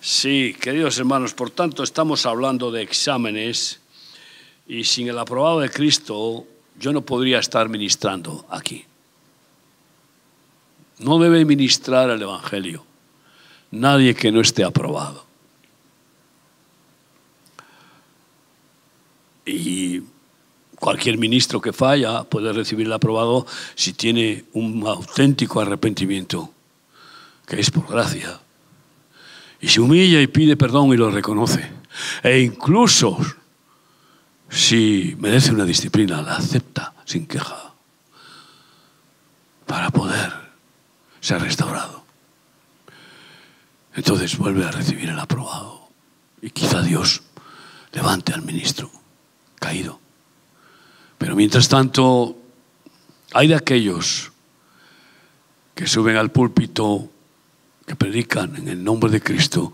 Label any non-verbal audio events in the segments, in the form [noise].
Sí, queridos hermanos, por tanto estamos hablando de exámenes y sin el aprobado de Cristo yo no podría estar ministrando aquí. No debe ministrar el Evangelio nadie que no esté aprobado. Y cualquier ministro que falla puede recibir el aprobado si tiene un auténtico arrepentimiento, que es por gracia. Y se humilla y pide perdón y lo reconoce. E incluso si merece una disciplina, la acepta sin queja para poder ser restaurado. Entonces vuelve a recibir el aprobado y quizá Dios levante al ministro caído. Pero mientras tanto, hay de aquellos que suben al púlpito, que predican en el nombre de Cristo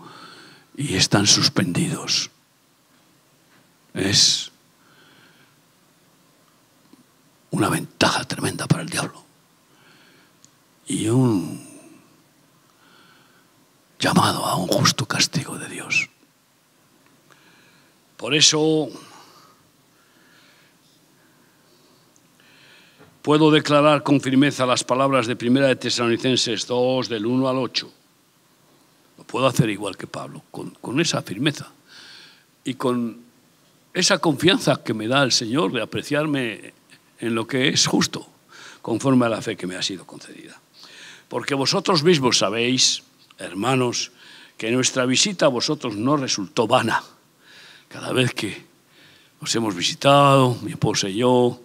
y están suspendidos. Es una ventaja tremenda para el diablo. Y un llamado a un justo castigo de Dios. Por eso puedo declarar con firmeza las palabras de Primera de Tesalonicenses 2, del 1 al 8. Puedo hacer igual que Pablo, con, con esa firmeza y con esa confianza que me da el Señor de apreciarme en lo que es justo, conforme a la fe que me ha sido concedida. Porque vosotros mismos sabéis, hermanos, que nuestra visita a vosotros no resultó vana. Cada vez que os hemos visitado, mi esposa y yo,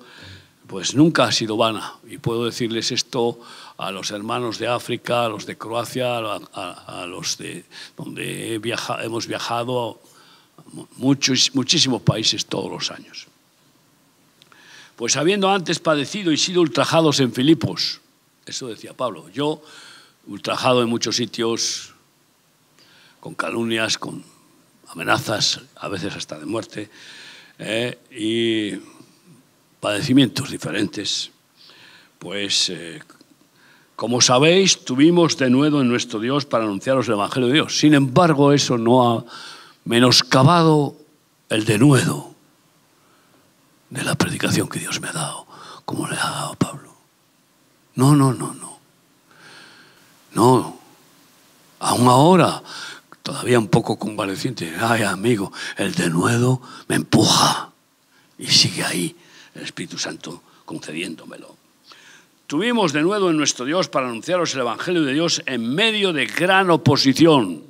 pues nunca ha sido vana. Y puedo decirles esto a los hermanos de África, a los de Croacia, a, los de donde hemos viajado a muchos, muchísimos países todos los años. Pues habiendo antes padecido y sido ultrajados en Filipos, eso decía Pablo, yo ultrajado en muchos sitios, con calumnias, con amenazas, a veces hasta de muerte, eh, y padecimientos diferentes. Pues, eh, como sabéis, tuvimos de nuevo en nuestro Dios para anunciaros el Evangelio de Dios. Sin embargo, eso no ha menoscabado el denuedo de la predicación que Dios me ha dado, como le ha dado Pablo. No, no, no, no. No, aún ahora, todavía un poco convaleciente, ay amigo, el denuedo me empuja y sigue ahí el Espíritu Santo concediéndomelo. Tuvimos de nuevo en nuestro Dios para anunciaros el Evangelio de Dios en medio de gran oposición.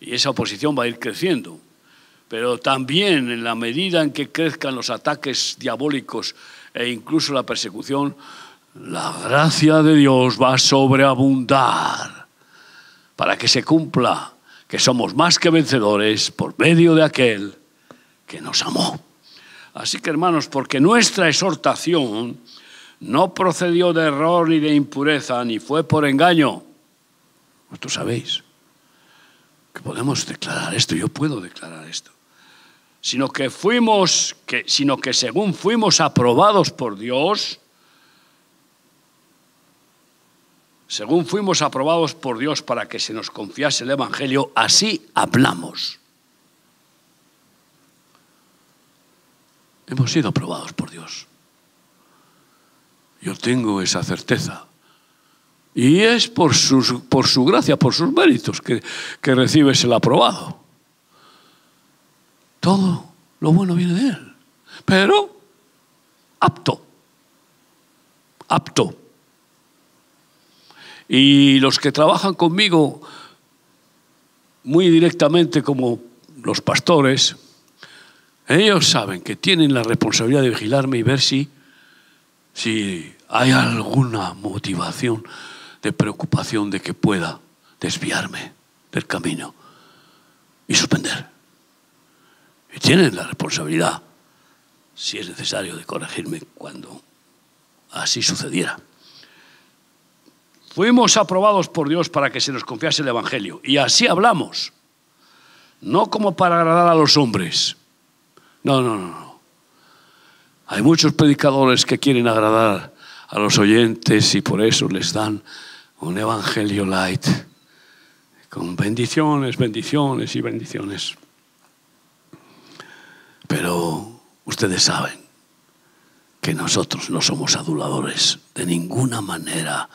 Y esa oposición va a ir creciendo. Pero también en la medida en que crezcan los ataques diabólicos e incluso la persecución, la gracia de Dios va a sobreabundar para que se cumpla que somos más que vencedores por medio de aquel que nos amó. Así que hermanos, porque nuestra exhortación no procedió de error ni de impureza, ni fue por engaño. Vosotros sabéis que podemos declarar esto, yo puedo declarar esto. Sino que fuimos, que, sino que según fuimos aprobados por Dios, según fuimos aprobados por Dios para que se nos confiase el Evangelio, así hablamos. Hemos sido aprobados por Dios. Yo tengo esa certeza. Y es por, por su gracia, por sus méritos que, que recibes el aprobado. Todo lo bueno viene de Él. Pero apto. Apto y los que trabajan conmigo muy directamente como los pastores, ellos saben que tienen la responsabilidad de vigilarme y ver si, si hay alguna motivación de preocupación de que pueda desviarme del camino y suspender. Y tienen la responsabilidad, si es necesario, de corregirme cuando así sucediera. Fuimos aprobados por Dios para que se nos confiase el Evangelio. Y así hablamos. No como para agradar a los hombres. No, no, no. Hay muchos predicadores que quieren agradar a los oyentes y por eso les dan un Evangelio light con bendiciones, bendiciones y bendiciones. Pero ustedes saben que nosotros no somos aduladores de ninguna manera,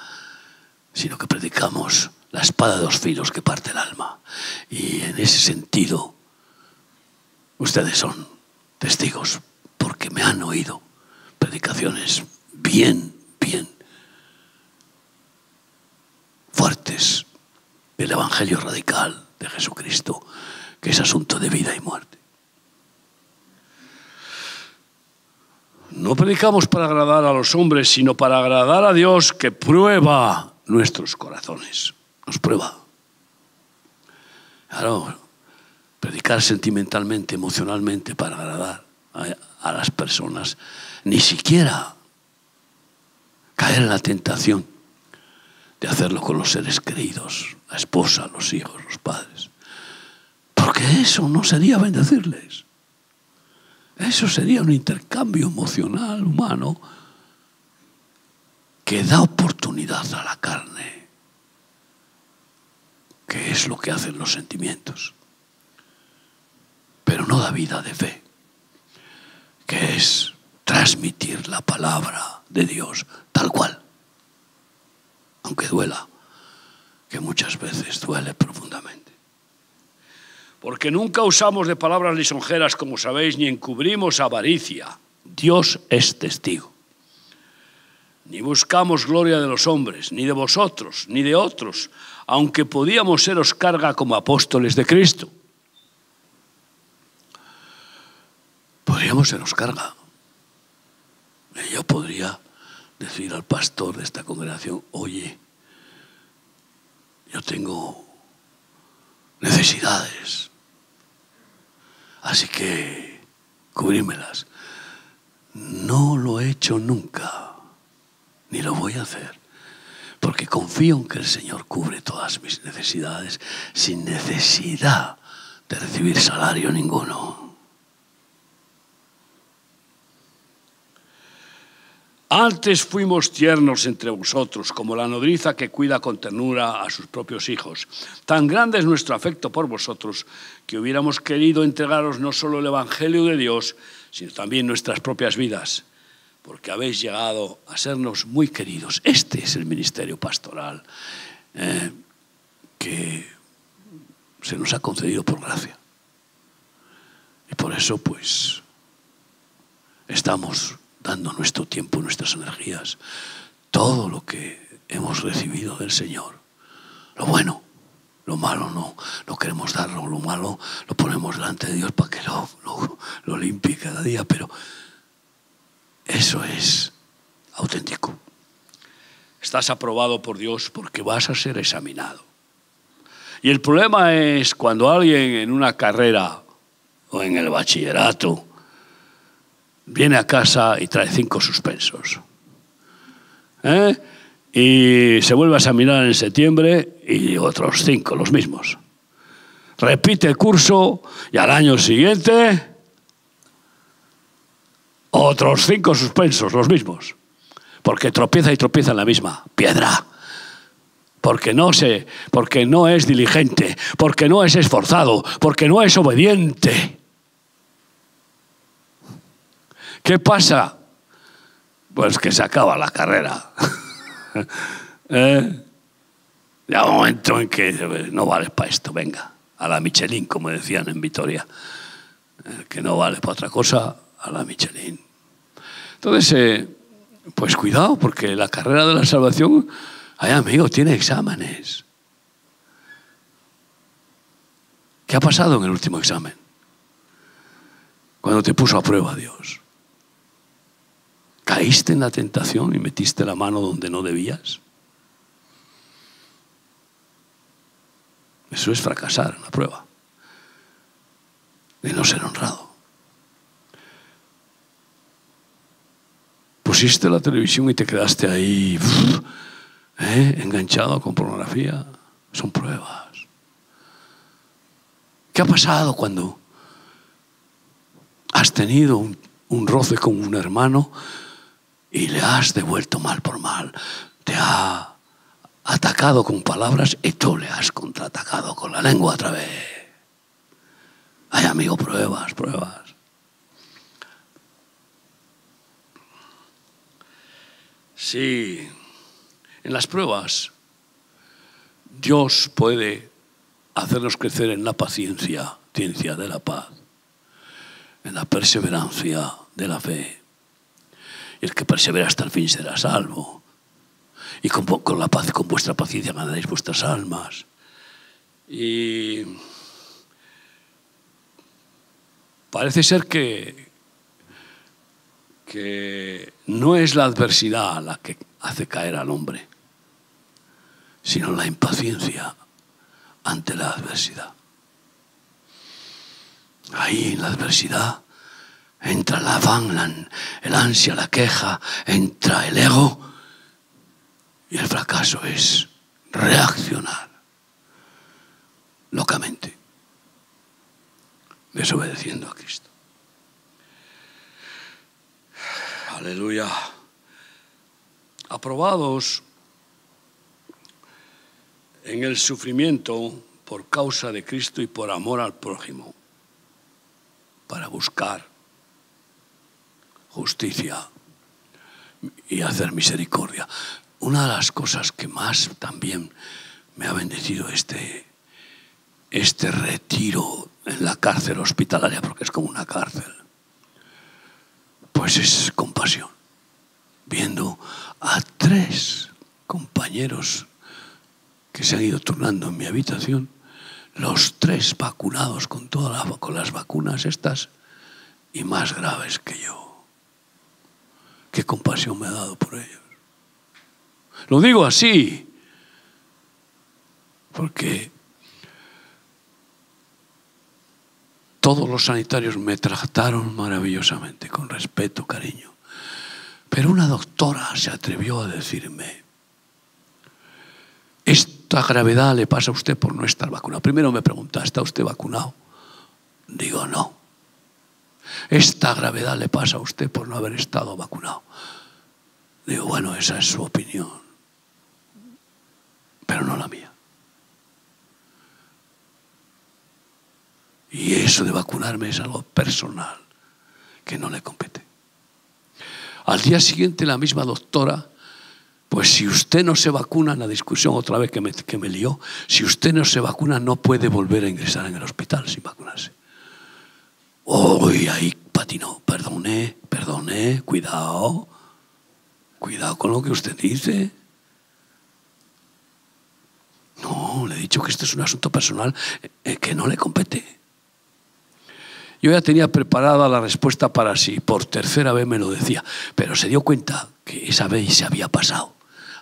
sino que predicamos la espada de dos filos que parte el alma. Y en ese sentido, ustedes son testigos, porque me han oído predicaciones bien, bien fuertes del Evangelio radical de Jesucristo, que es asunto de vida y muerte. No predicamos para agradar a los hombres, sino para agradar a Dios que prueba nuestros corazones. Nos prueba. Claro, predicar sentimentalmente, emocionalmente para agradar a, las personas, ni siquiera caer en la tentación de hacerlo con los seres queridos, la esposa, los hijos, los padres. Porque eso no sería bendecirles. Eso sería un intercambio emocional, humano, que da oportunidad a la carne, que es lo que hacen los sentimientos, pero no da vida de fe, que es transmitir la palabra de Dios tal cual, aunque duela, que muchas veces duele profundamente porque nunca usamos de palabras lisonjeras, como sabéis, ni encubrimos avaricia. Dios es testigo. Ni buscamos gloria de los hombres, ni de vosotros, ni de otros, aunque podíamos seros carga como apóstoles de Cristo. Podríamos seros carga. yo podría decir al pastor de esta congregación, oye, yo tengo necesidades. Así que cubrímelas. No lo he hecho nunca, ni lo voy a hacer, porque confío en que el Señor cubre todas mis necesidades sin necesidad de recibir salario ninguno. Antes fuimos tiernos entre vosotros, como la nodriza que cuida con ternura a sus propios hijos. Tan grande es nuestro afecto por vosotros que hubiéramos querido entregaros no solo el Evangelio de Dios, sino también nuestras propias vidas, porque habéis llegado a sernos muy queridos. Este es el ministerio pastoral eh, que se nos ha concedido por gracia. Y por eso, pues, estamos dando nuestro tiempo, nuestras energías, todo lo que hemos recibido del Señor. Lo bueno, lo malo no, no queremos darlo, lo malo lo ponemos delante de Dios para que lo, lo, limpie cada día, pero eso es auténtico. Estás aprobado por Dios porque vas a ser examinado. Y el problema es cuando alguien en una carrera o en el bachillerato viene a casa y trae cinco suspensos. ¿Eh? Y se vuelve a examinar en septiembre y otros cinco, los mismos. Repite el curso y al año siguiente otros cinco suspensos, los mismos. Porque tropieza y tropieza en la misma piedra. Porque no, se, porque no es diligente, porque no es esforzado, porque no es obediente. ¿Qué pasa? Pues que se acaba la carrera. [laughs] ¿Eh? Ya un momento en que no vale para esto, venga, a la Michelin, como decían en Vitoria. que no vale para otra cosa, a la Michelin. Entonces, eh, pues cuidado, porque la carrera de la salvación, ay amigo, tiene exámenes. ¿Qué ha pasado en el último examen? Cuando te puso a prueba Dios. ¿Caíste en la tentación y metiste la mano donde no debías? Eso es fracasar en la prueba. De no ser honrado. Pusiste la televisión y te quedaste ahí ¿eh? enganchado con pornografía. Son pruebas. ¿Qué ha pasado cuando has tenido un, un roce con un hermano y le has devuelto mal por mal, te ha atacado con palabras y tú le has contraatacado con la lengua otra vez. Ay, amigo, pruebas, pruebas. Sí, en las pruebas Dios puede hacernos crecer en la paciencia, ciencia de la paz, en la perseverancia de la fe. El que persevera hasta el fin será salvo. Y con, con la paz, con vuestra paciencia ganaréis vuestras almas. Y parece ser que, que no es la adversidad la que hace caer al hombre, sino la impaciencia ante la adversidad. Ahí en la adversidad entra la afán, el ansia, la queja, entra el ego y el fracaso es reaccionar locamente, desobedeciendo a Cristo. Aleluya. Aprobados en el sufrimiento por causa de Cristo y por amor al prójimo, para buscar justicia y hacer misericordia. Una de las cosas que más también me ha bendecido este, este retiro en la cárcel hospitalaria, porque es como una cárcel, pues es compasión. Viendo a tres compañeros que se han ido turnando en mi habitación, los tres vacunados con, todas con las vacunas estas y más graves que yo. Qué compasión me ha dado por ellos. Lo digo así, porque todos los sanitarios me trataron maravillosamente, con respeto, cariño. Pero una doctora se atrevió a decirme, esta gravedad le pasa a usted por no estar vacunado. Primero me pregunta, ¿está usted vacunado? Digo, no. Esta gravedad le pasa a usted por no haber estado vacunado. Digo, bueno, esa es su opinión, pero no la mía. Y eso de vacunarme es algo personal que no le compete. Al día siguiente la misma doctora pues si usted no se vacuna, la discusión otra vez que me, que me lió, si usted no se vacuna no puede volver a ingresar en el hospital sin vacunarse. Uy, ahí patinó, perdone, perdone, cuidado, cuidado con lo que usted dice. No, le he dicho que esto es un asunto personal eh, que no le compete. Yo ya tenía preparada la respuesta para si por tercera vez me lo decía, pero se dio cuenta que esa vez se había pasado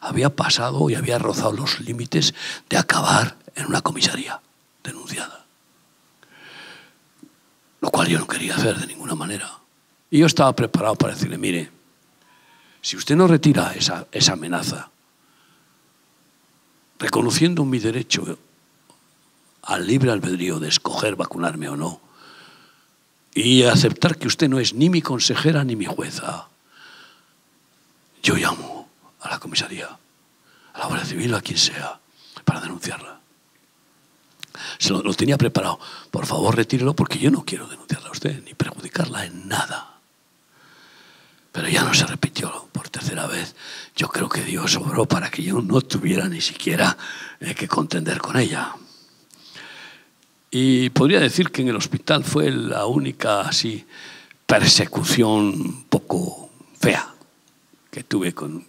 había pasado y había rozado los límites de acabar en una comisaría denunciada. Lo cual yo no quería hacer de ninguna manera. Y yo estaba preparado para decirle, mire, si usted no retira esa, esa amenaza, reconociendo mi derecho al libre albedrío de escoger vacunarme o no, y aceptar que usted no es ni mi consejera ni mi jueza, yo llamo a la comisaría, a la Guardia Civil, a quien sea, para denunciarla. Se lo, tenía preparado. Por favor, retírelo porque yo no quiero denunciarla a usted ni perjudicarla en nada. Pero ya no se repitió por tercera vez. Yo creo que Dios obró para que yo no tuviera ni siquiera eh, que contender con ella. Y podría decir que en el hospital fue la única así persecución poco fea que tuve con,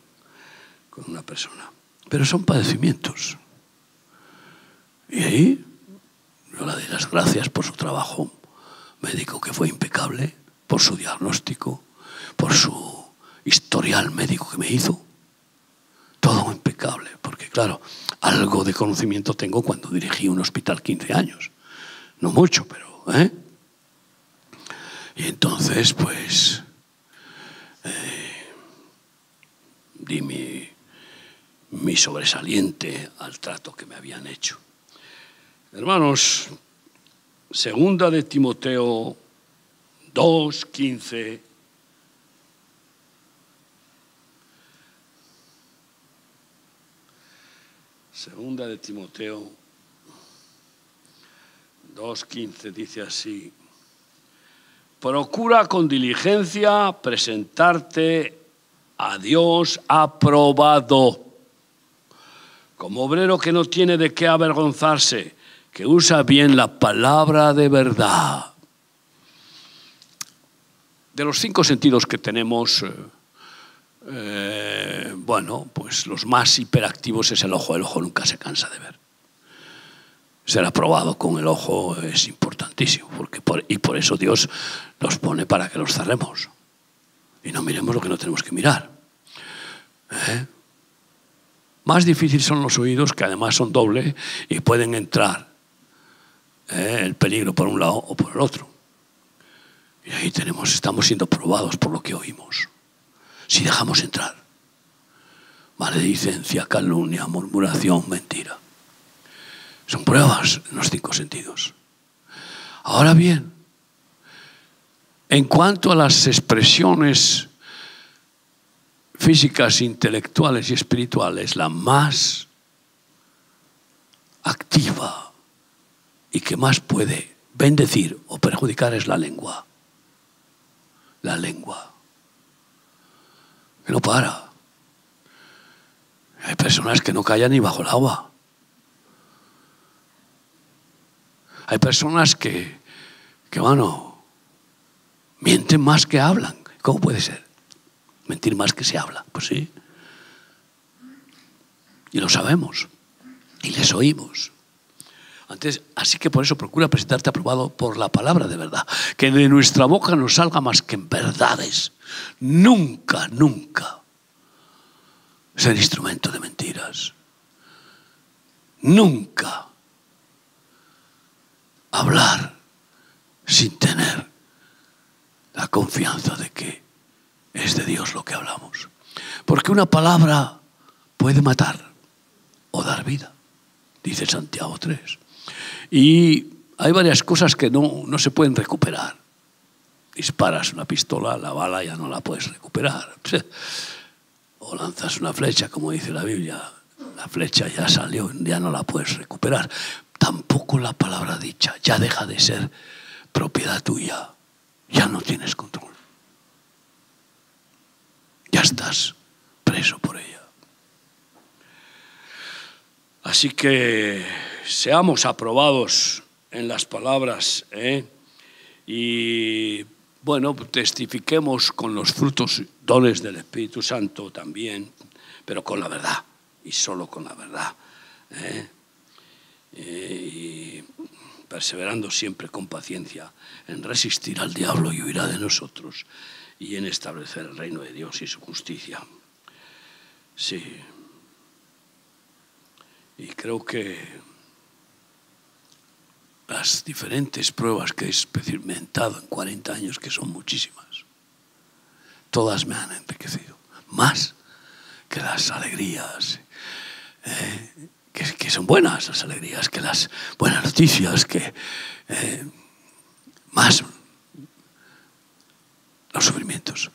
con una persona. Pero son padecimientos. Y ahí yo le doy las gracias por su trabajo médico que fue impecable, por su diagnóstico, por su historial médico que me hizo. Todo impecable, porque claro, algo de conocimiento tengo cuando dirigí un hospital 15 años. No mucho, pero... ¿eh? Y entonces, pues, eh, di mi, mi sobresaliente al trato que me habían hecho. Hermanos, segunda de Timoteo 2, 15. Segunda de Timoteo 2.15 dice así, procura con diligencia presentarte a Dios aprobado, como obrero que no tiene de qué avergonzarse, que usa bien la palabra de verdad. De los cinco sentidos que tenemos, eh, eh, bueno, pues los más hiperactivos es el ojo. El ojo nunca se cansa de ver. Ser aprobado con el ojo es importantísimo, porque y por eso Dios nos pone para que los cerremos y no miremos lo que no tenemos que mirar. ¿Eh? Más difícil son los oídos, que además son doble y pueden entrar ¿eh? el peligro por un lado o por el otro. Y ahí tenemos, estamos siendo probados por lo que oímos. Si dejamos entrar maledicencia, calumnia, murmuración, mentira. Son pruebas en los cinco sentidos. Ahora bien, en cuanto a las expresiones físicas, intelectuales y espirituales, la más activa y que más puede bendecir o perjudicar es la lengua. La lengua. Que no para. Hay personas que no callan ni bajo el agua. Hay personas que, que bueno, Mienten más que hablan. ¿Cómo puede ser? Mentir más que se habla. Pues sí. Y lo sabemos. Y les oímos. Así que por eso procura presentarte aprobado por la palabra de verdad. Que de nuestra boca no salga más que en verdades. Nunca, nunca ser instrumento de mentiras. Nunca hablar sin tener la confianza de que es de Dios lo que hablamos. Porque una palabra puede matar o dar vida, dice Santiago 3. Y hay varias cosas que no, no se pueden recuperar. Disparas una pistola, la bala ya no la puedes recuperar. [laughs] O lanzas una flecha, como dice la Biblia, la flecha ya salió, ya no la puedes recuperar. Tampoco la palabra dicha, ya deja de ser propiedad tuya ya no tienes control. Ya estás preso por ella. Así que seamos aprobados en las palabras ¿eh? y bueno, testifiquemos con los frutos, dones del Espíritu Santo también, pero con la verdad y solo con la verdad. ¿eh? Y perseverando siempre con paciencia en resistir al diablo y huirá de nosotros y en establecer el reino de Dios y su justicia. Sí. Y creo que las diferentes pruebas que he experimentado en 40 años, que son muchísimas, todas me han enriquecido, más que las alegrías, eh, que, son buenas las alegrías, que las buenas noticias, que eh, más los sufrimientos,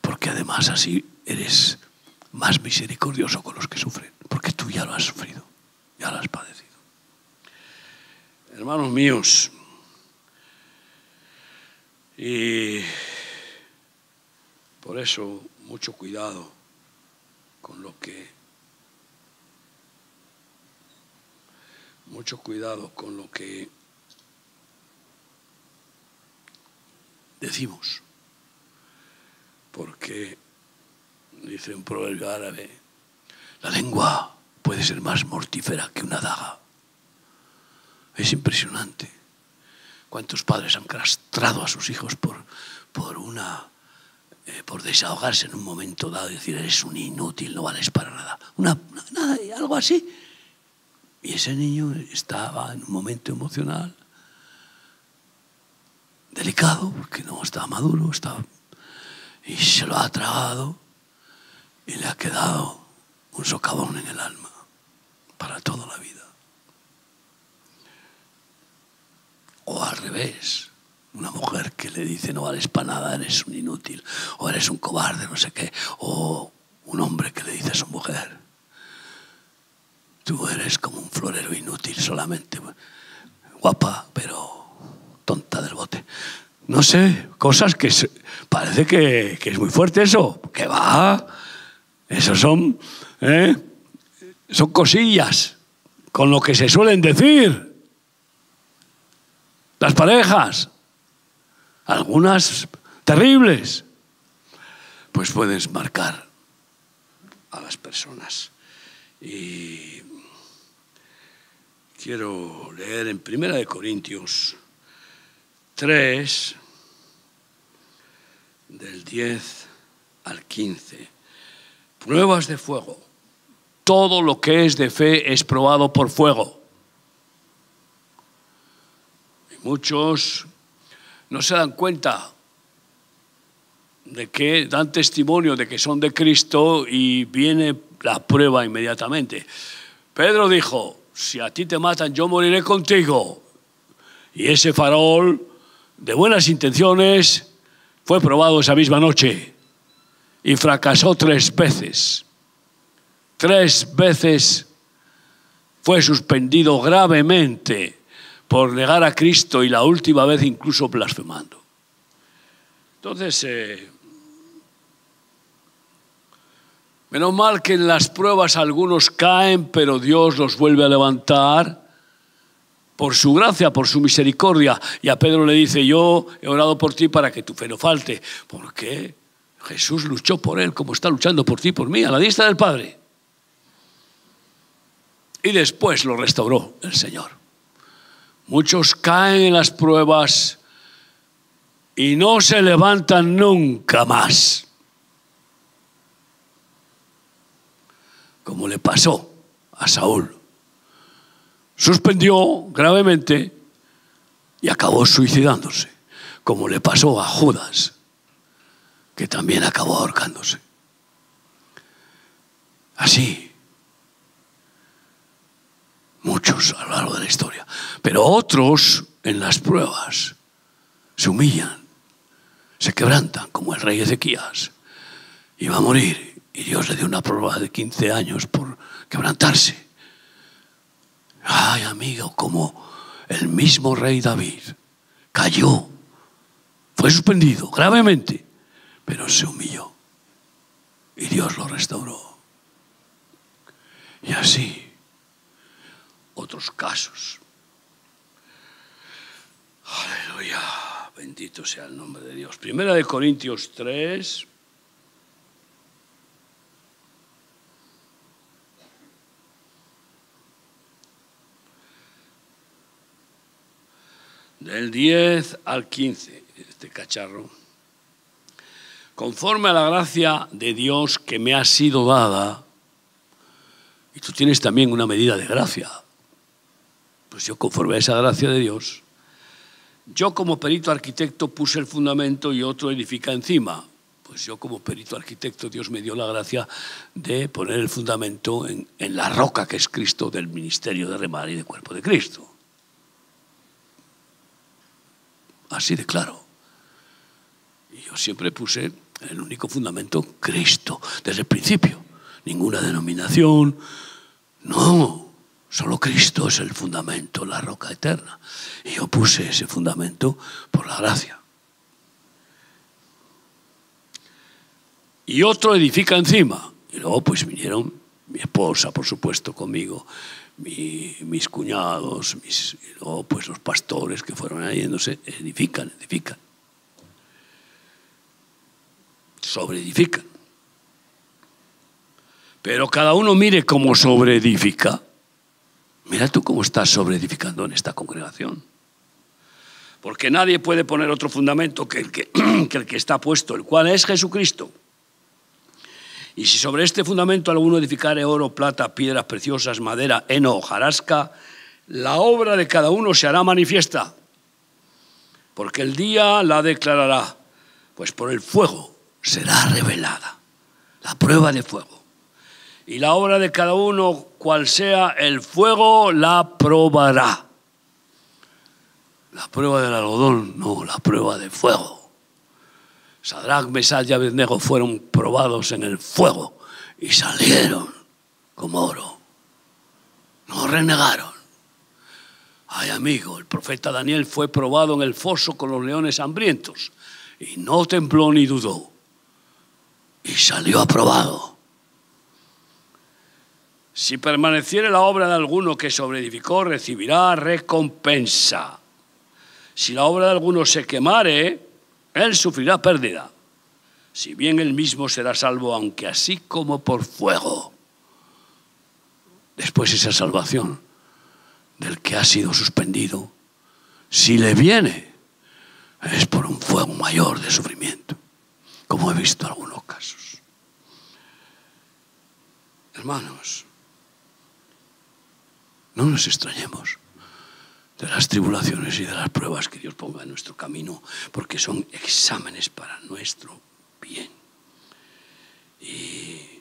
porque además así eres más misericordioso con los que sufren, porque tú ya lo has sufrido, ya lo has padecido. Hermanos míos, y por eso mucho cuidado con lo que mucho cuidado con lo que decimos, porque dice un proverbio árabe, la lengua puede ser más mortífera que una daga. Es impresionante cuántos padres han castrado a sus hijos por, por una eh, por desahogarse en un momento dado y decir eres un inútil, no vales para nada. Una, nada, algo así. Y ese niño estaba en un momento emocional delicado, porque no estaba maduro, estaba, y se lo ha tragado y le ha quedado un socavón en el alma para toda la vida. O al revés, una mujer que le dice no vales para nada, eres un inútil, o eres un cobarde, no sé qué, o un hombre que le dice a su mujer, Tú eres como un florero inútil solamente. Guapa, pero tonta del bote. No sé, cosas que parece que, es muy fuerte eso. Que va. Eso son, ¿eh? son cosillas con lo que se suelen decir. Las parejas, algunas terribles, pues puedes marcar a las personas. Y quiero leer en Primera de Corintios 3, del 10 al 15. Pruebas de fuego. Todo lo que es de fe es probado por fuego. Y muchos no se dan cuenta de que dan testimonio de que son de Cristo y viene la prueba inmediatamente. Pedro dijo, si a ti te matan, yo moriré contigo. Y ese farol de buenas intenciones fue probado esa misma noche y fracasó tres veces. Tres veces fue suspendido gravemente por negar a Cristo y la última vez incluso blasfemando. Entonces, eh, Menos mal que en las pruebas algunos caen, pero Dios los vuelve a levantar por su gracia, por su misericordia. Y a Pedro le dice, yo he orado por ti para que tu fe no falte. ¿Por qué? Jesús luchó por él como está luchando por ti por mí, a la vista del Padre. Y después lo restauró el Señor. Muchos caen en las pruebas y no se levantan nunca más. como le pasó a Saúl. Suspendió gravemente y acabó suicidándose, como le pasó a Judas, que también acabó ahorcándose. Así, muchos a lo largo de la historia, pero otros en las pruebas se humillan, se quebrantan, como el rey Ezequías, va a morir y Dios le dio una prueba de 15 años por quebrantarse. Ay, amigo, como el mismo rey David cayó, fue suspendido gravemente, pero se humilló y Dios lo restauró. Y así, otros casos. Aleluya, bendito sea el nombre de Dios. Primera de Corintios 3. del 10 al 15, este cacharro, conforme a la gracia de Dios que me ha sido dada, y tú tienes también una medida de gracia, pues yo conforme a esa gracia de Dios, yo como perito arquitecto puse el fundamento y otro edifica encima. Pues yo como perito arquitecto Dios me dio la gracia de poner el fundamento en, la roca que es Cristo del ministerio de remar y de cuerpo de Cristo. Así de claro. Y yo siempre puse el único fundamento, Cristo, desde el principio. Ninguna denominación, no, solo Cristo es el fundamento, la roca eterna. Y yo puse ese fundamento por la gracia. Y otro edifica encima. Y luego pues vinieron mi esposa, por supuesto, conmigo, mis cuñados, mis, pues los pastores que fueron yéndose, edifican, edifican. Sobreedifican. Pero cada uno mire cómo sobreedifica. Mira tú cómo estás sobreedificando en esta congregación. Porque nadie puede poner otro fundamento [clears throat] que el que, está puesto, el cual es Jesucristo. Y si sobre este fundamento alguno edificare oro, plata, piedras preciosas, madera, heno, hojarasca, la obra de cada uno se hará manifiesta, porque el día la declarará, pues por el fuego será revelada, la prueba de fuego. Y la obra de cada uno, cual sea el fuego, la probará. La prueba del algodón, no, la prueba de fuego. Sadrach, Mesach y Abednego fueron probados en el fuego y salieron como oro. No renegaron. Ay, amigo, el profeta Daniel fue probado en el foso con los leones hambrientos y no tembló ni dudó. Y salió aprobado. Si permaneciere la obra de alguno que sobreedificó, recibirá recompensa. Si la obra de alguno se quemare, él sufrirá pérdida. Si bien él mismo será salvo, aunque así como por fuego. Después esa salvación del que ha sido suspendido, si le viene, es por un fuego mayor de sufrimiento, como he visto en algunos casos. Hermanos, no nos extrañemos de las tribulaciones y de las pruebas que Dios ponga en nuestro camino, porque son exámenes para nuestro bien. Y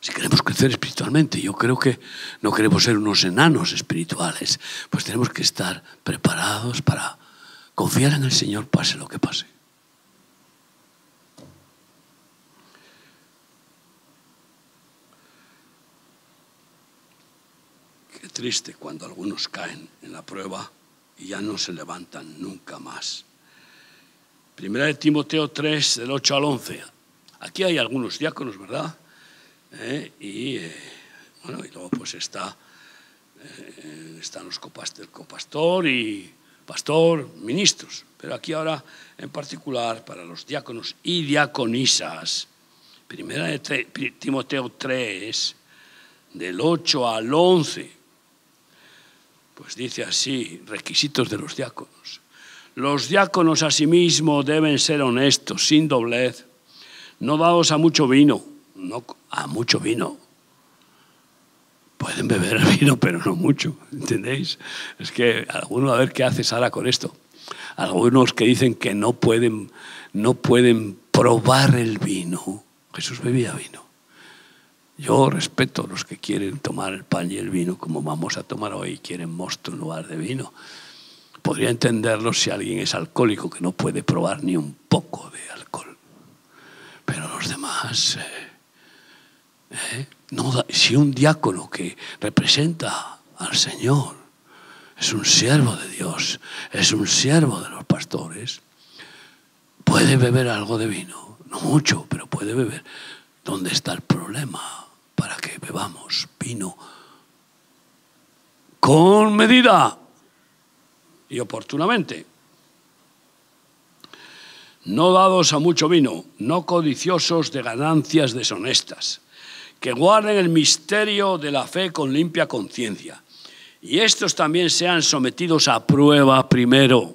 si queremos crecer espiritualmente, yo creo que no queremos ser unos enanos espirituales, pues tenemos que estar preparados para confiar en el Señor pase lo que pase. Qué triste cuando algunos caen en la prueba y ya no se levantan nunca más. Primera de Timoteo 3, del 8 al 11. Aquí hay algunos diáconos, ¿verdad? ¿eh? y eh, bueno, y luego pues está, eh, están los copastor, copastor y pastor, ministros. Pero aquí ahora en particular para los diáconos y diaconisas, primera de Timoteo 3, del 8 al 11, pues dice así, requisitos de los diáconos. Los diáconos asimismo deben ser honestos, sin doblez, no dados a mucho vino no a mucho vino. Pueden beber [laughs] vino, pero no mucho, ¿entendéis? Es que alguno a ver qué hace Sara con esto. Algunos que dicen que no pueden, no pueden probar el vino. Jesús bebía vino. Yo respeto a los que quieren tomar el pan y el vino como vamos a tomar hoy, quieren mosto en lugar de vino. Podría entenderlo si alguien es alcohólico que no puede probar ni un poco de alcohol. Pero los demás... Eh, ¿Eh? Si un diácono que representa al Señor es un siervo de Dios, es un siervo de los pastores, puede beber algo de vino, no mucho, pero puede beber. ¿Dónde está el problema para que bebamos vino con medida y oportunamente? No dados a mucho vino, no codiciosos de ganancias deshonestas que guarden el misterio de la fe con limpia conciencia. Y estos también sean sometidos a prueba primero.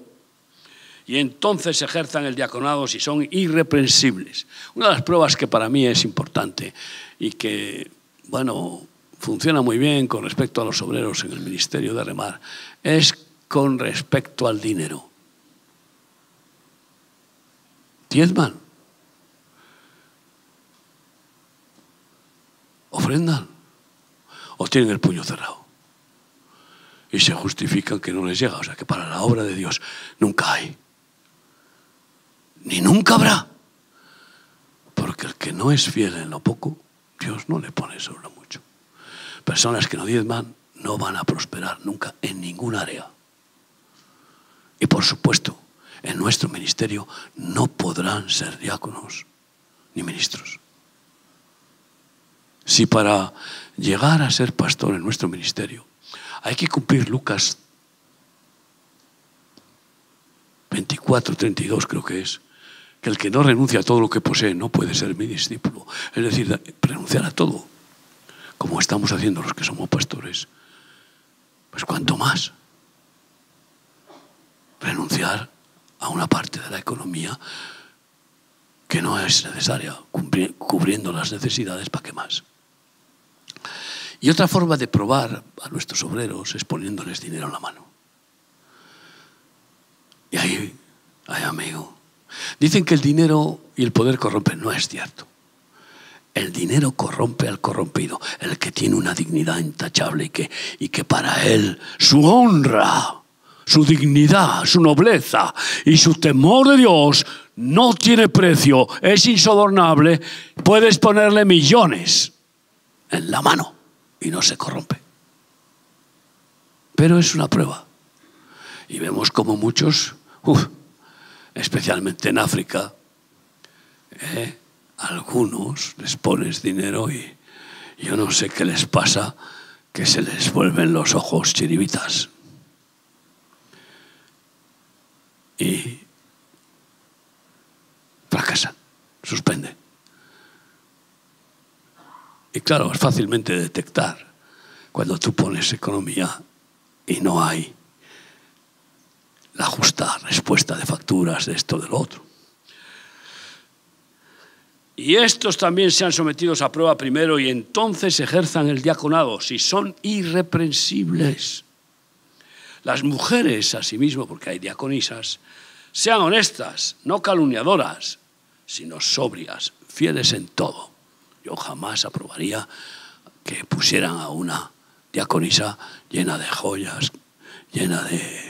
Y entonces ejerzan el diaconado si son irreprensibles. Una de las pruebas que para mí es importante y que, bueno, funciona muy bien con respecto a los obreros en el ministerio de Remar, es con respecto al dinero. Diezman ofrendan o tienen el puño cerrado. Y se justifican que no les llega. O sea que para la obra de Dios nunca hay. Ni nunca habrá. Porque el que no es fiel en lo poco, Dios no le pone sobre mucho. Personas que no diezman no van a prosperar nunca en ningún área. Y por supuesto, en nuestro ministerio no podrán ser diáconos ni ministros. Si para llegar a ser pastor en nuestro ministerio hay que cumplir Lucas 24, 32 creo que es, que el que no renuncia a todo lo que posee no puede ser mi discípulo. Es decir, renunciar a todo, como estamos haciendo los que somos pastores. Pues cuanto más renunciar a una parte de la economía que no es necesaria, cubriendo las necesidades, ¿para qué más? Y otra forma de probar a nuestros obreros es poniéndoles dinero en la mano. Y ahí, ay amigo, dicen que el dinero y el poder corrompen. No es cierto. El dinero corrompe al corrompido, el que tiene una dignidad intachable y que, y que para él su honra, su dignidad, su nobleza y su temor de Dios no tiene precio, es insobornable, puedes ponerle millones en la mano y no se corrompe. Pero es una prueba. Y vemos como muchos, especialmente en África, eh, algunos les pones dinero y yo no sé qué les pasa, que se les vuelven los ojos chiribitas. Y fracasan, suspenden. Y claro, es fácilmente detectar cuando tú pones economía y no hay la justa respuesta de facturas de esto, de lo otro. Y estos también sean sometidos a prueba primero y entonces ejerzan el diaconado, si son irreprensibles. Las mujeres, asimismo, porque hay diaconisas, sean honestas, no calumniadoras, sino sobrias, fieles en todo. Yo jamás aprobaría que pusieran a una diaconisa llena de joyas, llena de,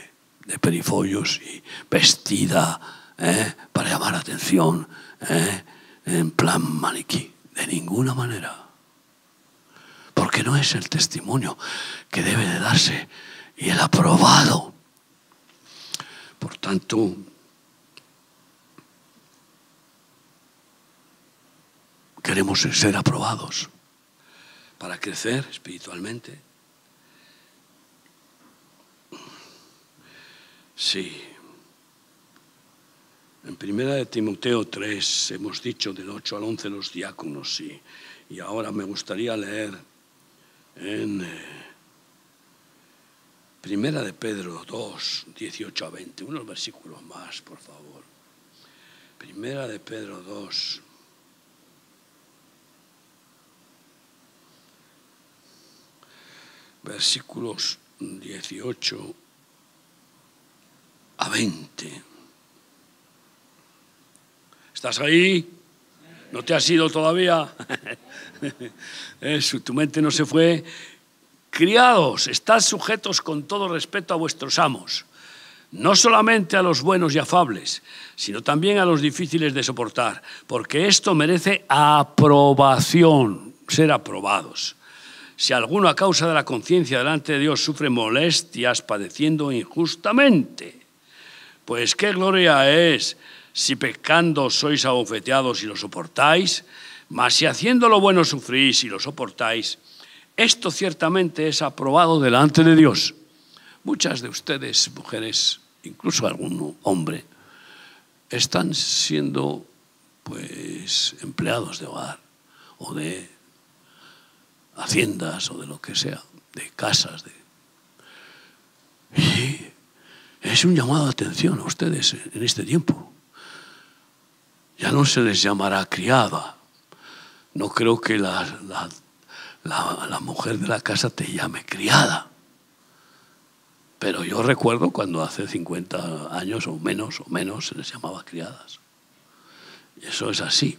perifollos y vestida ¿eh? para llamar la atención, ¿eh? en plan maniquí, de ninguna manera. Porque no es el testimonio que debe de darse y el aprobado. Por tanto, queremos ser aprobados para crecer espiritualmente. Sí. En primera de Timoteo 3 hemos dicho del 8 al 11 los diáconos, sí. Y ahora me gustaría leer en eh, primera de Pedro 2, 18 a 20, unos versículos más, por favor. Primera de Pedro 2, versículos 18 a 20. ¿Estás ahí? ¿No te has ido todavía? [laughs] Eso, tu mente no se fue. Criados, estad sujetos con todo respeto a vuestros amos, no solamente a los buenos y afables, sino también a los difíciles de soportar, porque esto merece aprobación, ser aprobados. Si alguno a causa de la conciencia delante de Dios sufre molestias padeciendo injustamente, pues qué gloria es si pecando sois abofeteados y lo soportáis, mas si haciendo lo bueno sufrís y lo soportáis, esto ciertamente es aprobado delante de Dios. Muchas de ustedes, mujeres, incluso algún hombre, están siendo pues empleados de hogar o de haciendas o de lo que sea, de casas. De... es un llamado de atención a ustedes en este tiempo. Ya no se les llamará criada. No creo que la, la, mujer de la casa te llame criada. Pero yo recuerdo cuando hace 50 años o menos o menos se les llamaba criadas. Eso es así.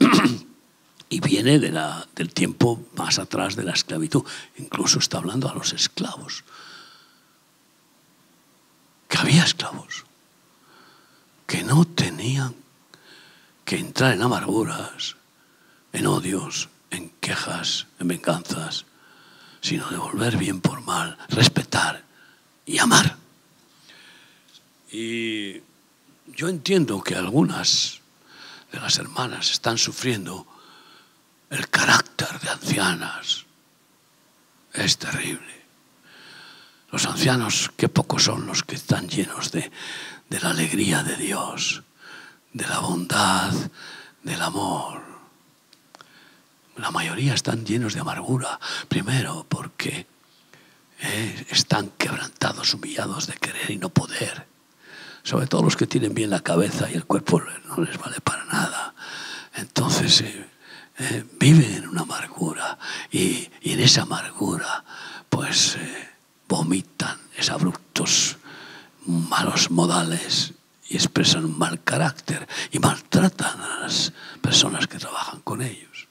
[clears throat] y viene del tiempo más atrás de la esclavitud. Incluso está hablando a los esclavos. Había esclavos que no tenían que entrar en amarguras, en odios, en quejas, en venganzas, sino devolver bien por mal, respetar y amar. Y yo entiendo que algunas de las hermanas están sufriendo el carácter de ancianas es terrible. Los ancianos, qué pocos son los que están llenos de, la alegría de Dios, de la bondad, del amor. La mayoría están llenos de amargura, primero porque eh, están quebrantados, humillados de querer y no poder. Sobre todo los que tienen bien la cabeza y el cuerpo no les vale para nada. Entonces eh, eh, viven en una amargura y, en esa amargura pues vomitan esos abruptos malos modales y expresan mal carácter y maltratan a las personas que trabajan con ellos.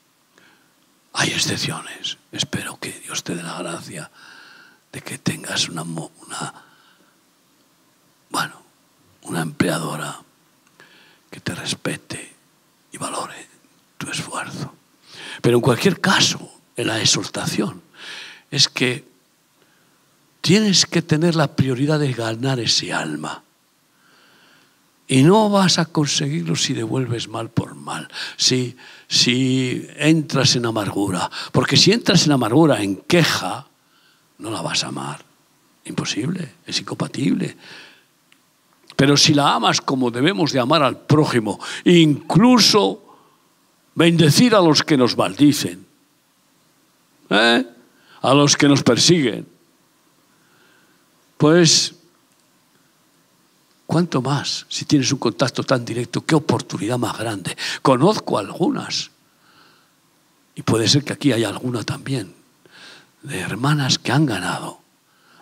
Hay excepciones. Espero que Dios te dé la gracia de que tengas una, una bueno, una empleadora que te respete y valore tu esfuerzo. Pero en cualquier caso, en la exhortación es que tienes que tener la prioridad de ganar ese alma. Y no vas a conseguirlo si devuelves mal por mal, si, si entras en amargura. Porque si entras en amargura, en queja, no la vas a amar. Imposible, es incompatible. Pero si la amas como debemos de amar al prójimo, incluso bendecir a los que nos maldicen, ¿eh? a los que nos persiguen, pues, ¿cuánto más si tienes un contacto tan directo? ¿Qué oportunidad más grande? Conozco algunas, y puede ser que aquí haya alguna también, de hermanas que han ganado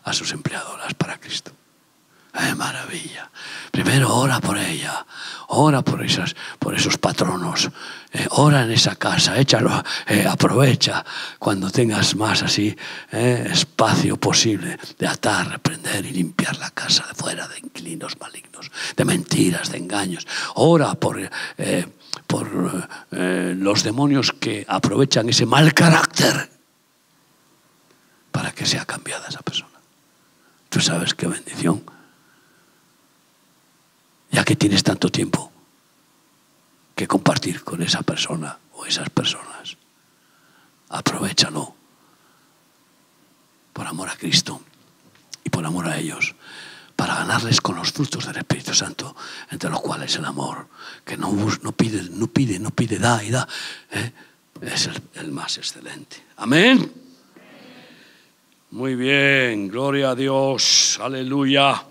a sus empleadoras para Cristo. ¡Qué maravilla! Primero ora por ella, ora por, esas, por esos patronos, eh, ora en esa casa, échalo, eh, aprovecha cuando tengas más así eh, espacio posible de atar, reprender y limpiar la casa de fuera de inquilinos malignos, de mentiras, de engaños. Ora por, por los demonios que aprovechan ese mal carácter para que sea cambiada esa persona. Tú sabes qué bendición ya que tienes tanto tiempo que compartir con esa persona o esas personas. Aprovechalo por amor a Cristo y por amor a ellos, para ganarles con los frutos del Espíritu Santo, entre los cuales el amor, que no, no pide, no pide, no pide, da y da, ¿eh? es el, el más excelente. Amén. Muy bien, gloria a Dios, aleluya.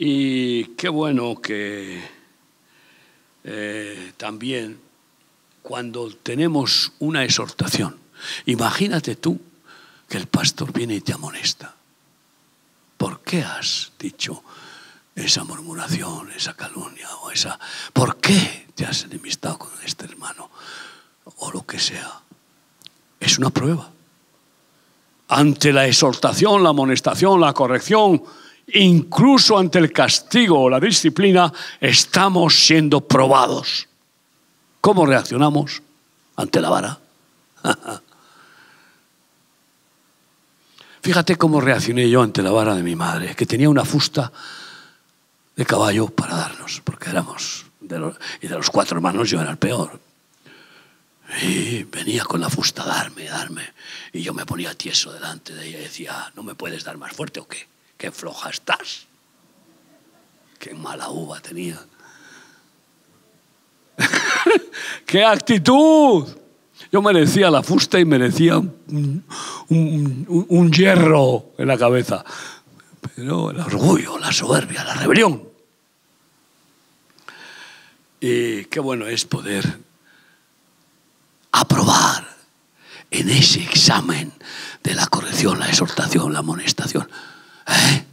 Y qué bueno que eh, también cuando tenemos una exhortación, imagínate tú que el pastor viene y te amonesta. ¿Por qué has dicho esa murmuración, esa calumnia o esa... ¿Por qué te has enemistado con este hermano? O lo que sea. Es una prueba. Ante la exhortación, la amonestación, la corrección, incluso ante el castigo o la disciplina, estamos siendo probados. ¿Cómo reaccionamos ante la vara? [laughs] Fíjate cómo reaccioné yo ante la vara de mi madre, que tenía una fusta de caballo para darnos, porque éramos, de los, y de los cuatro hermanos yo era el peor. Y venía con la fusta a darme, darme, y yo me ponía tieso delante de ella y decía, ¿no me puedes dar más fuerte o qué? Qué floja estás. Qué mala uva tenía. [laughs] ¡Qué actitud! Yo merecía la fusta y merecía un, un, hierro en la cabeza. Pero el orgullo, la soberbia, la rebelión. Y qué bueno es poder aprobar en ese examen de la corrección, la exhortación, la amonestación [gasps]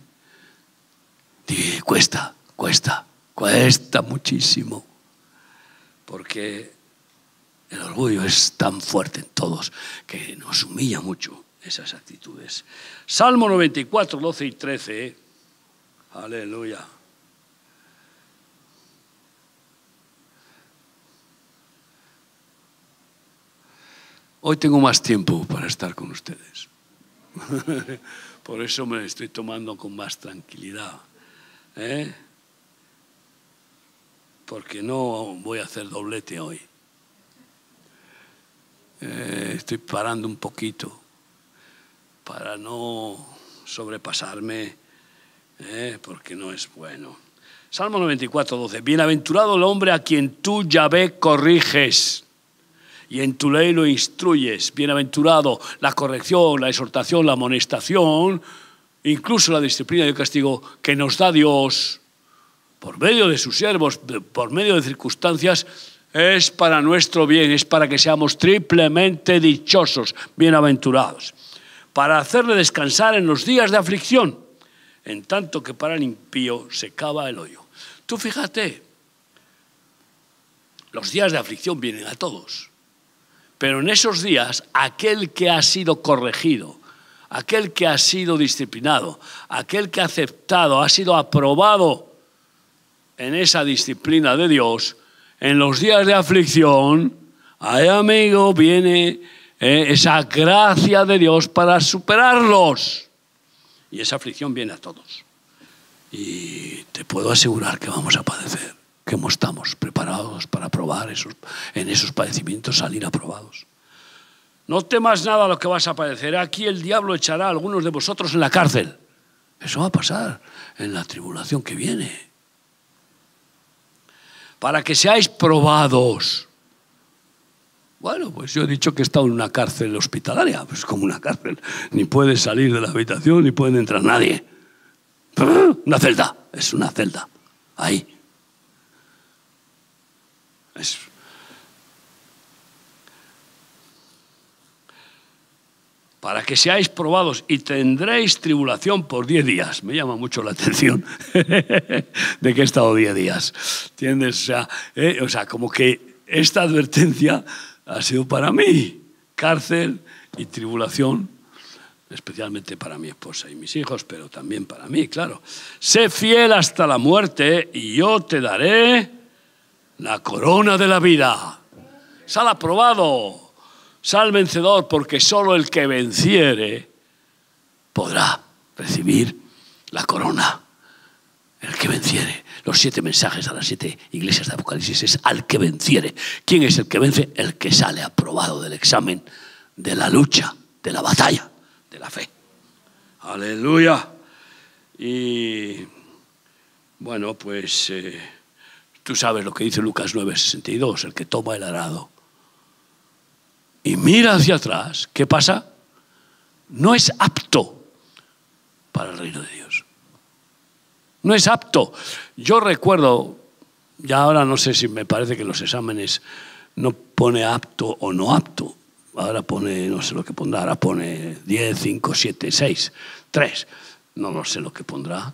Cuesta, cuesta, cuesta muchísimo. Porque el orgullo es tan fuerte en todos que nos humilla mucho esas actitudes. Salmo 94, 12 y 13. ¿eh? Aleluya. Hoy tengo más tiempo para estar con ustedes. [laughs] Por eso me estoy tomando con más tranquilidad. ¿eh? Porque no voy a hacer doblete hoy. Eh, estoy parando un poquito para no sobrepasarme, ¿eh? porque no es bueno. Salmo 94, 12. Bienaventurado el hombre a quien tú, Yahvé, corriges y en tu ley lo instruyes. Bienaventurado la corrección, la exhortación, la amonestación, incluso la disciplina y el castigo que nos da Dios por medio de sus siervos, por medio de circunstancias, es para nuestro bien, es para que seamos triplemente dichosos, bienaventurados, para hacerle descansar en los días de aflicción, en tanto que para el impío se cava el hoyo. Tú fíjate, los días de aflicción vienen a todos. Pero en esos días, aquel que ha sido corregido, aquel que ha sido disciplinado, aquel que ha aceptado, ha sido aprobado en esa disciplina de Dios, en los días de aflicción, ay amigo, viene eh, esa gracia de Dios para superarlos. Y esa aflicción viene a todos. Y te puedo asegurar que vamos a padecer, que estamos preparados para probar esos, en esos padecimientos, salir aprobados. No temas nada lo que vas a padecer. Aquí el diablo echará a algunos de vosotros en la cárcel. Eso va a pasar en la tribulación que viene. Para que seáis probados. Bueno, pues yo he dicho que he estado en una cárcel hospitalaria, pues como una cárcel. Ni puede salir de la habitación, ni puede entrar nadie. Una celda, es una celda. Ahí. Es para que seáis probados y tendréis tribulación por diez días. Me llama mucho la atención [laughs] de que he estado diez días. ¿Entiendes? O sea, eh, o sea, como que esta advertencia ha sido para mí. Cárcel y tribulación, especialmente para mi esposa y mis hijos, pero también para mí, claro. Sé fiel hasta la muerte y yo te daré la corona de la vida. Sal aprobado Sal vencedor porque solo el que venciere podrá recibir la corona. El que venciere. Los siete mensajes a las siete iglesias de Apocalipsis es al que venciere. ¿Quién es el que vence? El que sale aprobado del examen, de la lucha, de la batalla, de la fe. Aleluya. Y bueno, pues eh, tú sabes lo que dice Lucas 9:62, el que toma el arado y mira hacia atrás, ¿qué pasa? No es apto para el reino de Dios. No es apto. Yo recuerdo, ya ahora no sé si me parece que los exámenes no pone apto o no apto. Ahora pone, no sé lo que pondrá, ahora pone 10, 5, 7, 6, 3. No lo sé lo que pondrá.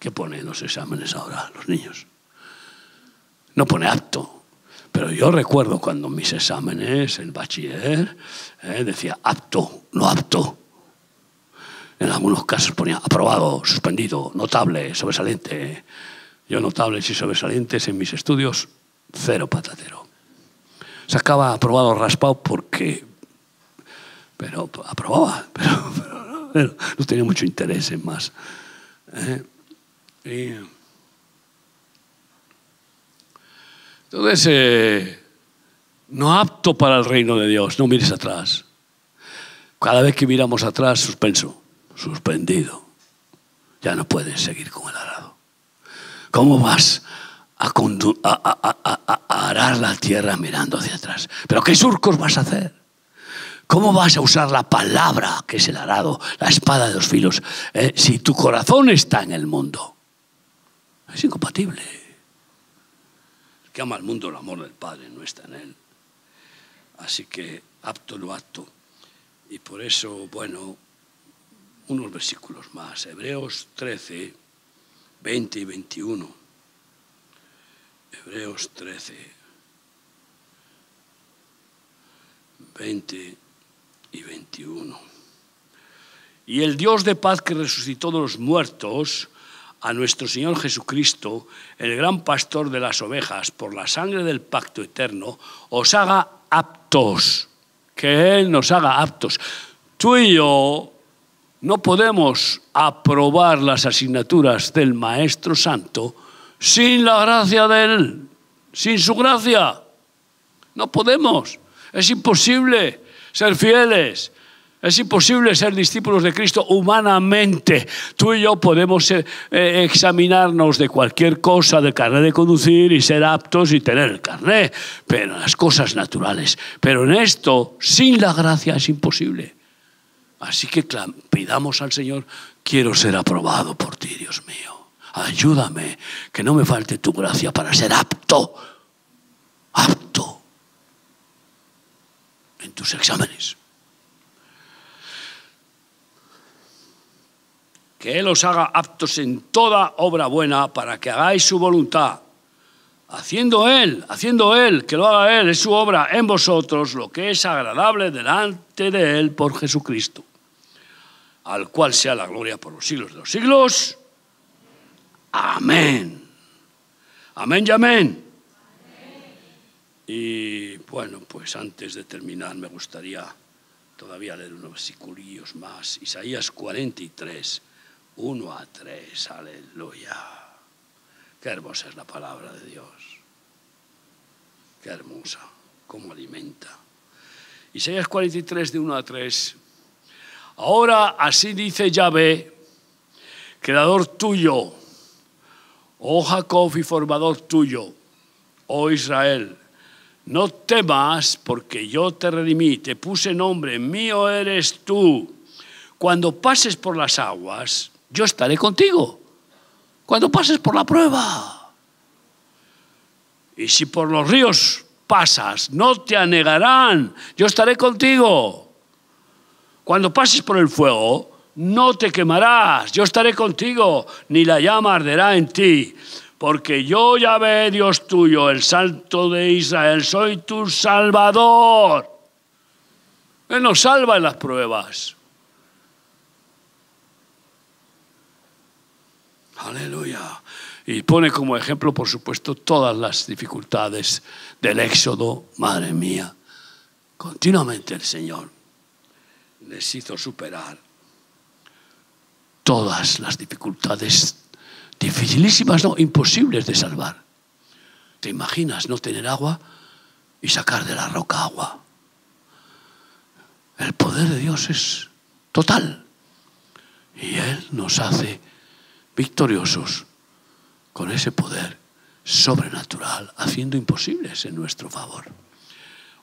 ¿Qué pone en los exámenes ahora los niños? No pone apto. Pero yo recuerdo cuando mis exámenes, el bachiller, eh, decía apto, no apto. En algunos casos ponía aprobado, suspendido, notable, sobresaliente. Yo notables y sobresalientes en mis estudios, cero patatero. Sacaba aprobado raspado porque... Pero aprobaba, [laughs] pero, no tenía mucho interés en más. ¿eh? Y, Entonces, no apto para el reino de Dios, no mires atrás. Cada vez que miramos atrás, suspenso, suspendido. Ya no puedes seguir con el arado. ¿Cómo vas a, arar la tierra mirando hacia atrás? ¿Pero qué surcos vas a hacer? ¿Cómo vas a usar la palabra, que es el arado, la espada de los filos, eh, si tu corazón está en el mundo? Es incompatible que ama al mundo, el amor del Padre no está en él. Así que apto lo apto. Y por eso, bueno, unos versículos más. Hebreos 13, 20 y 21. Hebreos 13, 20 y 21. Y el Dios de paz que resucitó de los muertos, a nuestro Señor Jesucristo, el gran pastor de las ovejas, por la sangre del pacto eterno, os haga aptos, que Él nos haga aptos. Tú y yo no podemos aprobar las asignaturas del Maestro Santo sin la gracia de Él, sin su gracia. No podemos, es imposible ser fieles. Es imposible ser discípulos de Cristo humanamente. Tú y yo podemos eh, eh, examinarnos de cualquier cosa, de carnet de conducir y ser aptos y tener el carnet, pero las cosas naturales. Pero en esto, sin la gracia, es imposible. Así que pidamos al Señor, quiero ser aprobado por ti, Dios mío. Ayúdame, que no me falte tu gracia para ser apto, apto en tus exámenes. Que Él os haga aptos en toda obra buena para que hagáis su voluntad. Haciendo Él, haciendo Él, que lo haga Él, es su obra en vosotros, lo que es agradable delante de Él por Jesucristo, al cual sea la gloria por los siglos de los siglos. Amén. Amén y amén. Y Bueno, pues antes de terminar me gustaría todavía leer unos versículos más. Isaías 43, 1 a 3, aleluya. Qué hermosa es la palabra de Dios. Qué hermosa, cómo alimenta. Isaías 43, de 1 a 3. Ahora así dice Yahvé, creador tuyo, oh Jacob y formador tuyo, oh Israel. No temas porque yo te redimí, te puse nombre, mío eres tú. Cuando pases por las aguas, yo estaré contigo. Cuando pases por la prueba. Y si por los ríos pasas, no te anegarán, yo estaré contigo. Cuando pases por el fuego, no te quemarás, yo estaré contigo, ni la llama arderá en ti, porque yo ya ve Dios tuyo, el Santo de Israel, soy tu Salvador. Él nos salva en las pruebas. Aleluya. Y pone como ejemplo, por supuesto, todas las dificultades del éxodo. Madre mía, continuamente el Señor les hizo superar todas las dificultades dificilísimas, no, imposibles de salvar. ¿Te imaginas no tener agua y sacar de la roca agua? El poder de Dios es total. Y Él nos hace victoriosos con ese poder sobrenatural, haciendo imposibles en nuestro favor.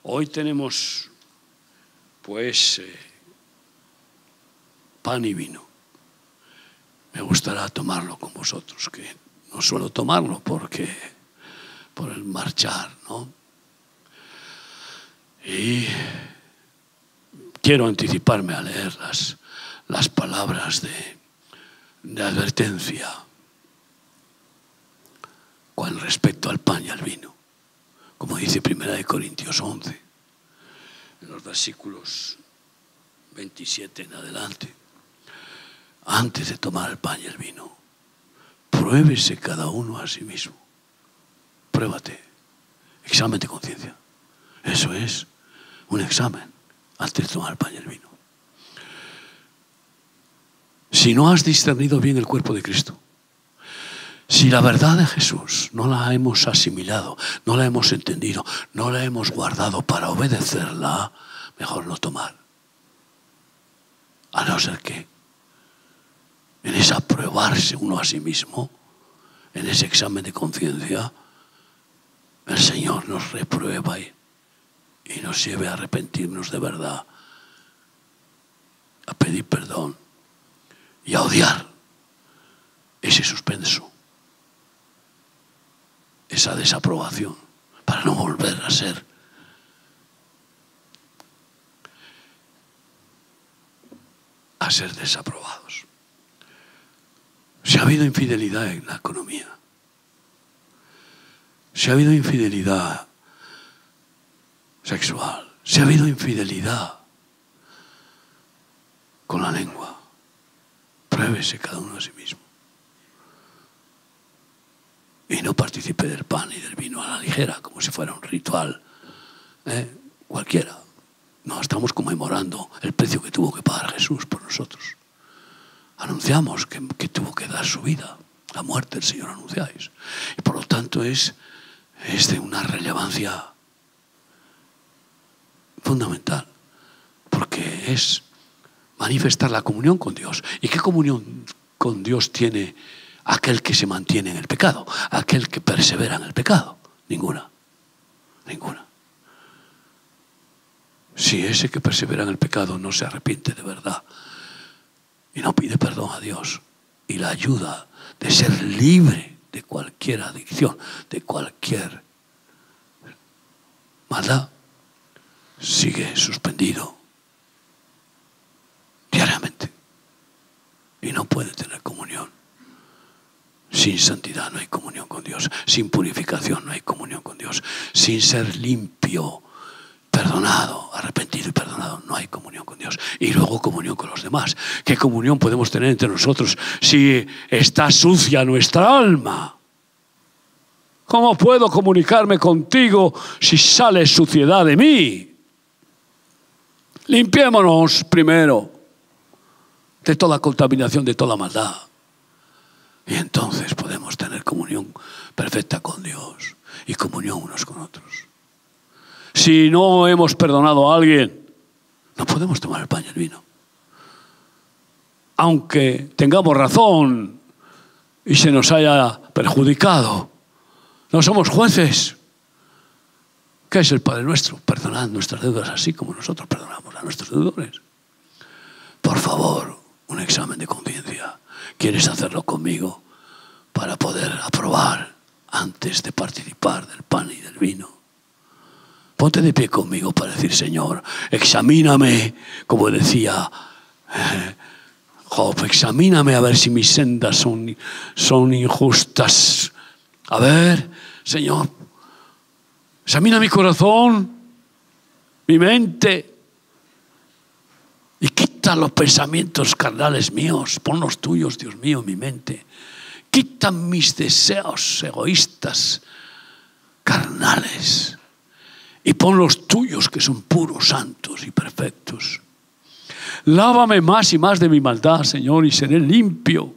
Hoy tenemos, pues, eh, pan y vino. Me gustará tomarlo con vosotros, que no suelo tomarlo porque por el marchar, ¿no? Y quiero anticiparme a leer las, las palabras de, de advertencia con respecto al pan y al vino, como dice Primera de Corintios 11, en los versículos 27 en adelante, antes de tomar el pan y el vino, pruébese cada uno a sí mismo. Pruébate. Examen de conciencia. Eso es un examen antes de tomar el pan y el vino. Si no has discernido bien el cuerpo de Cristo, si la verdad de Jesús no la hemos asimilado, no la hemos entendido, no la hemos guardado para obedecerla, mejor no tomar. A no ser que en esa probarse uno a sí mismo, en ese examen de conciencia, el Señor nos reprueba y, y nos lleve a arrepentirnos de verdad, a pedir perdón y a odiar. Ese suspenso. Esa desaprobación para no volver a ser. A ser desaprobados. Si ha habido infidelidad en la economía, si ha habido infidelidad sexual, si ha habido infidelidad con la lengua, pruébese cada uno a sí mismo y no participe del pan y del vino a la ligera, como si fuera un ritual ¿eh? cualquiera. No, estamos conmemorando el precio que tuvo que pagar Jesús por nosotros. Anunciamos que, que tuvo que dar su vida, la muerte del Señor anunciáis. Y por lo tanto es, es de una relevancia fundamental, porque es manifestar la comunión con Dios. ¿Y qué comunión con Dios tiene aquel que se mantiene en el pecado, aquel que persevera en el pecado. Ninguna, ninguna. Si ese que persevera en el pecado no se arrepiente de verdad y no pide perdón a Dios y la ayuda de ser libre de cualquier adicción, de cualquier maldad, sigue suspendido y no puede tener comunión sin santidad no hay comunión con Dios. Sin purificación no hay comunión con Dios. Sin ser limpio, perdonado, arrepentido y perdonado, no hay comunión con Dios. Y luego comunión con los demás. ¿Qué comunión podemos tener entre nosotros si está sucia nuestra alma? ¿Cómo puedo comunicarme contigo si sale suciedad de mí? Limpiémonos primero de toda contaminación, de toda maldad. Y entonces podemos tener comunión perfecta con Dios y comunión unos con otros. Si no hemos perdonado a alguien, no podemos tomar el pan y el vino. Aunque tengamos razón y se nos haya perjudicado, no somos jueces. ¿Qué es el Padre nuestro? Perdonad nuestras deudas así como nosotros perdonamos a nuestros deudores. Por favor, un examen de conciencia. ¿Quieres hacerlo conmigo para poder aprobar antes de participar del pan y del vino? Ponte de pie conmigo para decir, Señor, examíname, como decía eh, Job, examíname a ver si mis sendas son, son injustas. A ver, Señor, examina mi corazón, mi mente, quita los pensamientos carnales míos, pon los tuyos, Dios mío, mi mente. Quita mis deseos egoístas, carnales, y pon los tuyos que son puros, santos y perfectos. Lávame más y más de mi maldad, Señor, y seré limpio.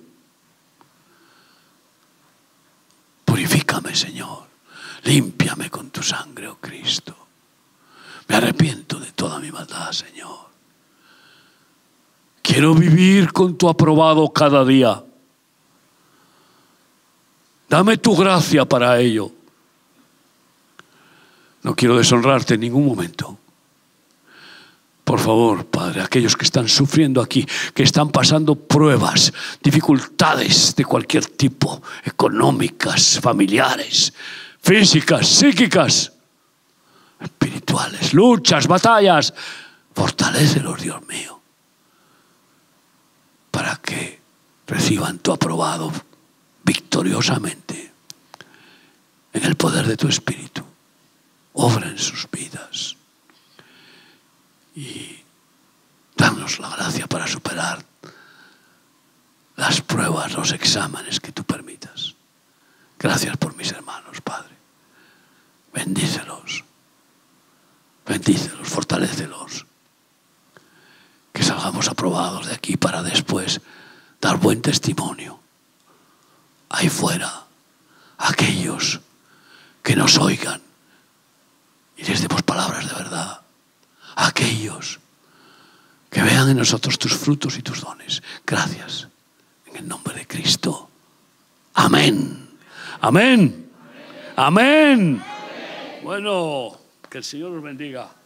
Purifícame, Señor. Límpiame con tu sangre, oh Cristo. Me arrepiento de toda mi maldad, Señor. Quiero vivir con tu aprobado cada día. Dame tu gracia para ello. No quiero deshonrarte en ningún momento. Por favor, Padre, aquellos que están sufriendo aquí, que están pasando pruebas, dificultades de cualquier tipo, económicas, familiares, físicas, psíquicas, espirituales, luchas, batallas, fortalecelos, Dios mío para que reciban tu aprobado victoriosamente en el poder de tu Espíritu. Obra en sus vidas y danos la gracia para superar las pruebas, los exámenes que tú permitas. Gracias por mis hermanos, Padre. Bendícelos, bendícelos, fortalécelos salgamos aprobados de aquí para después dar buen testimonio. Ahí fuera, aquellos que nos oigan y les demos palabras de verdad. Aquellos que vean en nosotros tus frutos y tus dones. Gracias. En el nombre de Cristo. Amén. Amén. Amén. Bueno, que el Señor os bendiga.